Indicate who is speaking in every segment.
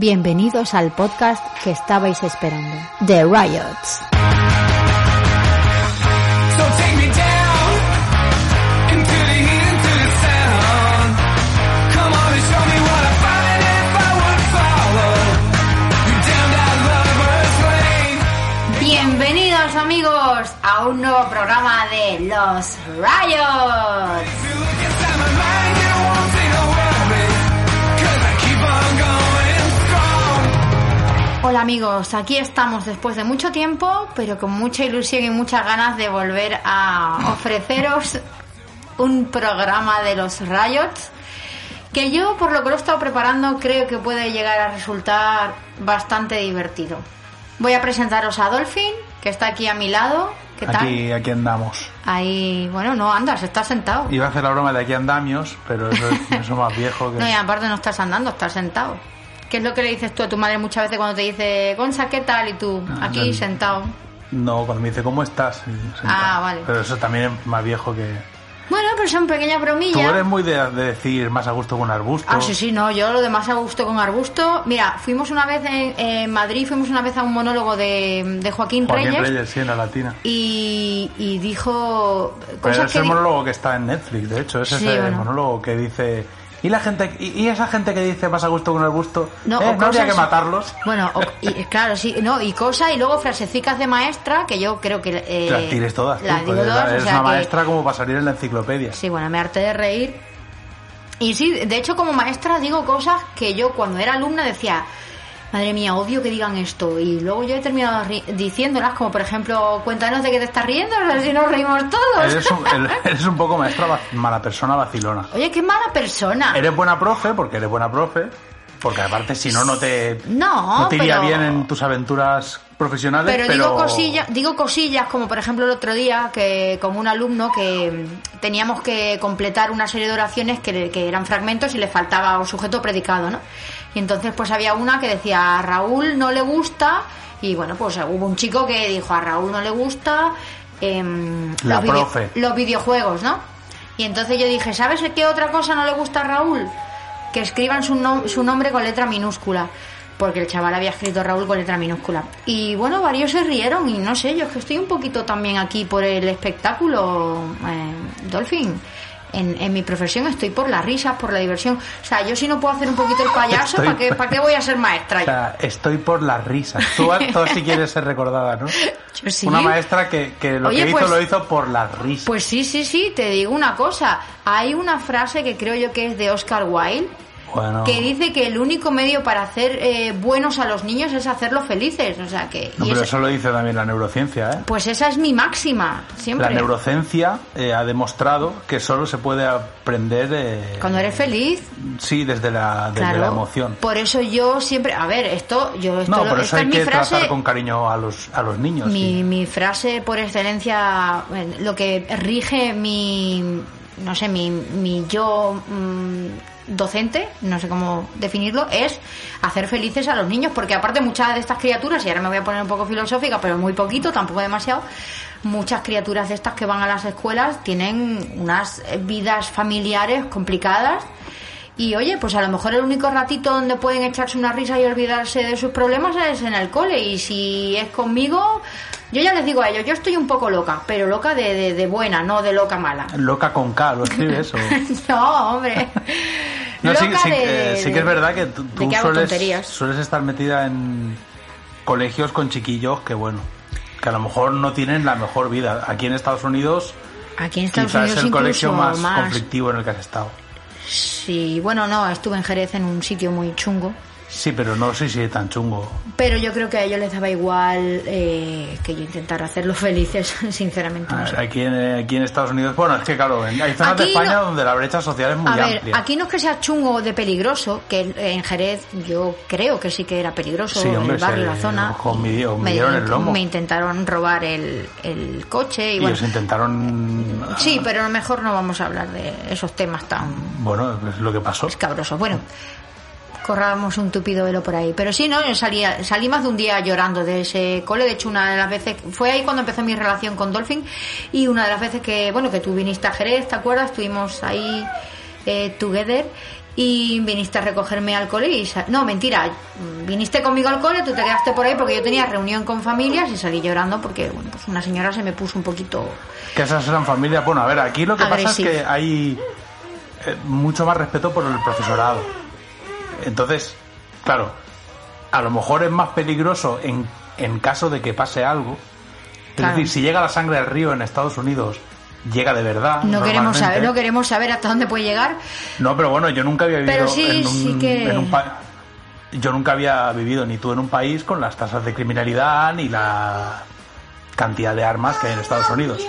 Speaker 1: Bienvenidos al podcast que estabais esperando, The Riots. Bienvenidos amigos a un nuevo programa de Los Riots. Hola amigos, aquí estamos después de mucho tiempo, pero con mucha ilusión y muchas ganas de volver a ofreceros un programa de los Riots que yo, por lo que lo he estado preparando, creo que puede llegar a resultar bastante divertido. Voy a presentaros a Dolphin, que está aquí a mi lado. ¿Qué tal?
Speaker 2: Aquí, aquí andamos.
Speaker 1: Ahí, bueno, no andas, estás sentado.
Speaker 2: Iba a hacer la broma de aquí andamios, pero eso es eso más viejo que...
Speaker 1: No, y aparte no estás andando, estás sentado. ¿Qué es lo que le dices tú a tu madre muchas veces cuando te dice, Gonza, ¿qué tal? Y tú,
Speaker 2: Ah,
Speaker 1: aquí
Speaker 2: no.
Speaker 1: sentado.
Speaker 2: No, cuando me dice, ¿cómo estás? Sentado.
Speaker 1: Ah, vale.
Speaker 2: Pero eso también es más viejo que...
Speaker 1: Bueno, pero son pequeñas
Speaker 2: Tú
Speaker 1: bromillas.
Speaker 2: eres muy de, de decir más a gusto con arbusto.
Speaker 1: Ah, sí, sí, no, yo lo demás a gusto con arbusto. Mira, fuimos una vez en, en Madrid, fuimos una vez a un monólogo de, de Joaquín,
Speaker 2: Joaquín
Speaker 1: Reyes,
Speaker 2: Reyes, sí, en la latina.
Speaker 1: Y, y dijo
Speaker 2: Pero
Speaker 1: cosas
Speaker 2: es
Speaker 1: que...
Speaker 2: el monólogo que está en Netflix, de hecho. Es
Speaker 1: Sí,
Speaker 2: ese
Speaker 1: bueno.
Speaker 2: monólogo que dice... ¿Y, la gente, y, y esa gente que dice más a gusto con arbusto?
Speaker 1: No,
Speaker 2: ¿eh? ¿No habría que matarlos?
Speaker 1: Bueno, o- y, claro, sí, no, y cosas, y luego frasecicas de maestra, que yo creo que... eh,
Speaker 2: Las tires todas.
Speaker 1: Las digo todas, o sea
Speaker 2: una
Speaker 1: que-
Speaker 2: maestra como para salir en la enciclopedia.
Speaker 1: Sí, bueno, me harté de reír. Y sí, de hecho como maestra digo cosas que yo cuando era alumna decía, madre mía, odio que digan esto. Y luego yo he terminado ri- diciéndolas, como por ejemplo, cuéntanos de qué te estás riendo, a ver si nos reímos todos.
Speaker 2: Eres un, eres un poco maestra mala persona vacilona.
Speaker 1: Oye, qué mala persona.
Speaker 2: Eres buena profe, porque eres buena profe, porque aparte si no, no te,
Speaker 1: No,
Speaker 2: te iría
Speaker 1: pero-
Speaker 2: bien en tus aventuras profesionales,
Speaker 1: Pero,
Speaker 2: pero...
Speaker 1: digo cosillas, digo cosillas como por ejemplo el otro día que con un alumno que teníamos que completar una serie de oraciones que, que eran fragmentos y le faltaba un sujeto predicado, ¿no? Y entonces pues había una que decía a Raúl no le gusta y bueno pues hubo un chico que dijo a Raúl no le gusta em,
Speaker 2: La
Speaker 1: los,
Speaker 2: profe.
Speaker 1: los videojuegos, ¿no? Y entonces yo dije, ¿sabes qué otra cosa no le gusta a Raúl? Que escriban su, su nombre con letra minúscula. Porque el chaval había escrito Raúl con letra minúscula. Y bueno, varios se rieron y no sé, yo es que estoy un poquito también aquí por el espectáculo, eh, Dolphin. En, en mi profesión estoy por las risas, por la diversión. O sea, yo si no puedo hacer un poquito el payaso,
Speaker 2: Estoy-
Speaker 1: ¿para qué, ¿para qué voy a ser maestra?
Speaker 2: O sea, estoy por las risas. Tú, tú sí quieres ser recordada, ¿no?
Speaker 1: Yo sí.
Speaker 2: Una maestra que, que lo
Speaker 1: Oye,
Speaker 2: que hizo
Speaker 1: pues-
Speaker 2: lo hizo por las risas.
Speaker 1: Pues sí, sí, sí, te digo una cosa. Hay una frase que creo yo que es de Oscar Wilde,
Speaker 2: bueno,
Speaker 1: que dice que el único medio para hacer eh, buenos a los niños es hacerlos felices. O sea que.
Speaker 2: no, pero eso lo dice también la neurociencia, ¿eh?
Speaker 1: Pues esa es mi máxima, siempre.
Speaker 2: La neurociencia eh, ha demostrado que solo se puede aprender... eh,
Speaker 1: Cuando eres feliz,
Speaker 2: Sí, desde la, desde
Speaker 1: claro.
Speaker 2: la emoción.
Speaker 1: Por eso yo siempre. A ver, esto. yo esto
Speaker 2: No, por eso hay
Speaker 1: es
Speaker 2: que
Speaker 1: frase.
Speaker 2: tratar con cariño a los, a los niños.
Speaker 1: Mi,
Speaker 2: sí.
Speaker 1: mi frase por excelencia, bueno, lo que rige mi, no sé, mi, mi yo mm, docente, no sé cómo definirlo, es hacer felices a los niños, porque aparte muchas de estas criaturas, y ahora me voy a poner un poco filosófica, pero muy poquito, tampoco demasiado, muchas criaturas de estas que van a las escuelas tienen unas vidas familiares complicadas. Y oye, pues a lo mejor el único ratito donde pueden echarse una risa y olvidarse de sus problemas es en el cole. Y si es conmigo, yo ya les digo a ellos, yo estoy un poco loca, pero loca de, de, de buena, no de loca mala.
Speaker 2: Loca con K, ¿lo escribes? o?
Speaker 1: no, hombre.
Speaker 2: No, sí,
Speaker 1: Loca
Speaker 2: sí,
Speaker 1: de-
Speaker 2: eh, sí que es verdad que tú,
Speaker 1: que
Speaker 2: sueles, sueles estar metida en colegios con chiquillos que, bueno, que a lo mejor no tienen la mejor vida. Aquí en Estados Unidos
Speaker 1: Aquí en Estados
Speaker 2: quizás
Speaker 1: Unidos
Speaker 2: es el colegio más. conflictivo en el que has estado.
Speaker 1: Sí, bueno, no, estuve en Jerez en un sitio muy chungo.
Speaker 2: Sí, pero no sé si es tan chungo.
Speaker 1: Pero yo creo que a ellos les daba igual eh, que yo intentara hacerlos felices, sinceramente. no sé.
Speaker 2: Aquí en, aquí en Estados Unidos, bueno, es que claro, hay zonas de
Speaker 1: Aquí
Speaker 2: España
Speaker 1: no-
Speaker 2: donde la brecha social es muy
Speaker 1: A ver,
Speaker 2: amplia.
Speaker 1: aquí no es que sea chungo de peligroso, que en Jerez yo creo que sí que era peligroso
Speaker 2: Sí, hombre,
Speaker 1: el barrio, la zona.
Speaker 2: me- os
Speaker 1: me,
Speaker 2: midieron el lomo.
Speaker 1: me intentaron robar el, el coche y,
Speaker 2: y
Speaker 1: bueno,
Speaker 2: os intentaron...
Speaker 1: sí, pero mejor no vamos a hablar de esos temas tan
Speaker 2: Bueno, es lo que pasó.
Speaker 1: escabrosos. Bueno, corrábamos un tupido velo por ahí. Pero sí, ¿no? Yo salía, salí más de un día llorando de ese cole. De hecho, una de las veces, fue ahí cuando empezó mi relación con Dolphin. Y una de las veces que, bueno, que tú viniste a Jerez, ¿te acuerdas? Estuvimos ahí eh, together. y viniste a recogerme al cole y no mentira viniste conmigo al cole tú te quedaste por ahí porque yo tenía reunión con familias y salí llorando porque bueno pues una señora se me puso un poquito
Speaker 2: Que esas eran familias. Bueno, a ver, aquí lo que pasa es que hay eh, mucho más respeto por el profesorado. Entonces, claro, a lo mejor es más peligroso en, en caso de que pase algo. Es
Speaker 1: Claro.
Speaker 2: decir, si llega la sangre al río en Estados Unidos, llega de verdad.
Speaker 1: no queremos saber no queremos saber hasta dónde puede llegar
Speaker 2: No, pero bueno, yo nunca había vivido
Speaker 1: Pero sí,
Speaker 2: en un,
Speaker 1: sí que-
Speaker 2: en un pa- yo nunca había vivido ni tú en un país con las tasas de criminalidad ni la cantidad de armas que hay en Estados Unidos.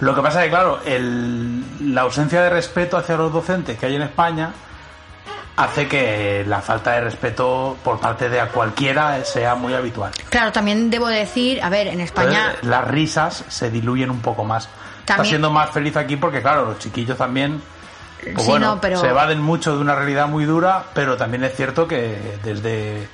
Speaker 2: Lo que pasa es que, claro, el- la ausencia de respeto hacia los docentes que hay en España hace que la falta de respeto por parte de a cualquiera sea muy habitual.
Speaker 1: claro también debo decir a ver en España
Speaker 2: Entonces, las risas se diluyen un poco más. Está siendo más feliz aquí porque, claro, los chiquillos también pues
Speaker 1: Sí,
Speaker 2: bueno,
Speaker 1: no, pero-
Speaker 2: se evaden mucho de una realidad muy dura, pero también es cierto que desde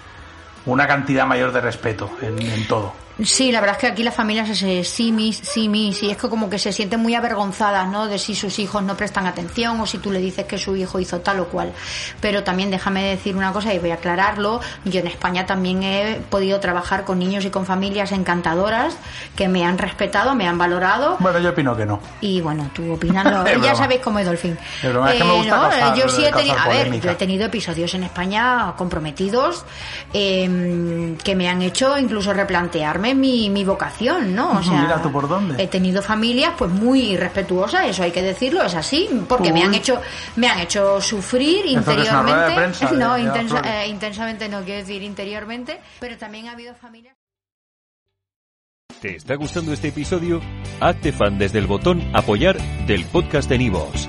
Speaker 2: una cantidad mayor de respeto en, en todo.
Speaker 1: Sí, la verdad es que aquí las familias se sí, mis, sí, mis, y es que como que se sienten muy avergonzadas, ¿no? De si sus hijos no prestan atención o si tú le dices que su hijo hizo tal o cual. Pero también déjame decir una cosa y voy a aclararlo. Yo en España también he podido trabajar con niños y con familias encantadoras que me han respetado, me han valorado.
Speaker 2: Bueno, yo opino que no.
Speaker 1: Y bueno, tú opinas, lo- ya sabéis cómo es Dolphin.
Speaker 2: Es broma, es que me gusta causar-
Speaker 1: yo sí he tenido, a ver, yo he tenido episodios en España comprometidos eh, que me han hecho incluso replantearme mi, mi vocación, ¿no? O sea,
Speaker 2: Mira tú por dónde.
Speaker 1: He tenido familias pues muy respetuosas, eso hay que decirlo, es así, porque me han
Speaker 2: Uy.
Speaker 1: hecho me han hecho sufrir
Speaker 2: Esto que es una rueda de
Speaker 1: interiormente.
Speaker 2: prensa,
Speaker 1: no,
Speaker 2: de
Speaker 1: intensa- eh, intensamente no quiero decir interiormente, pero también ha habido familias
Speaker 3: ¿Te está gustando este episodio? Hazte fan desde el botón Apoyar del podcast de Nivos.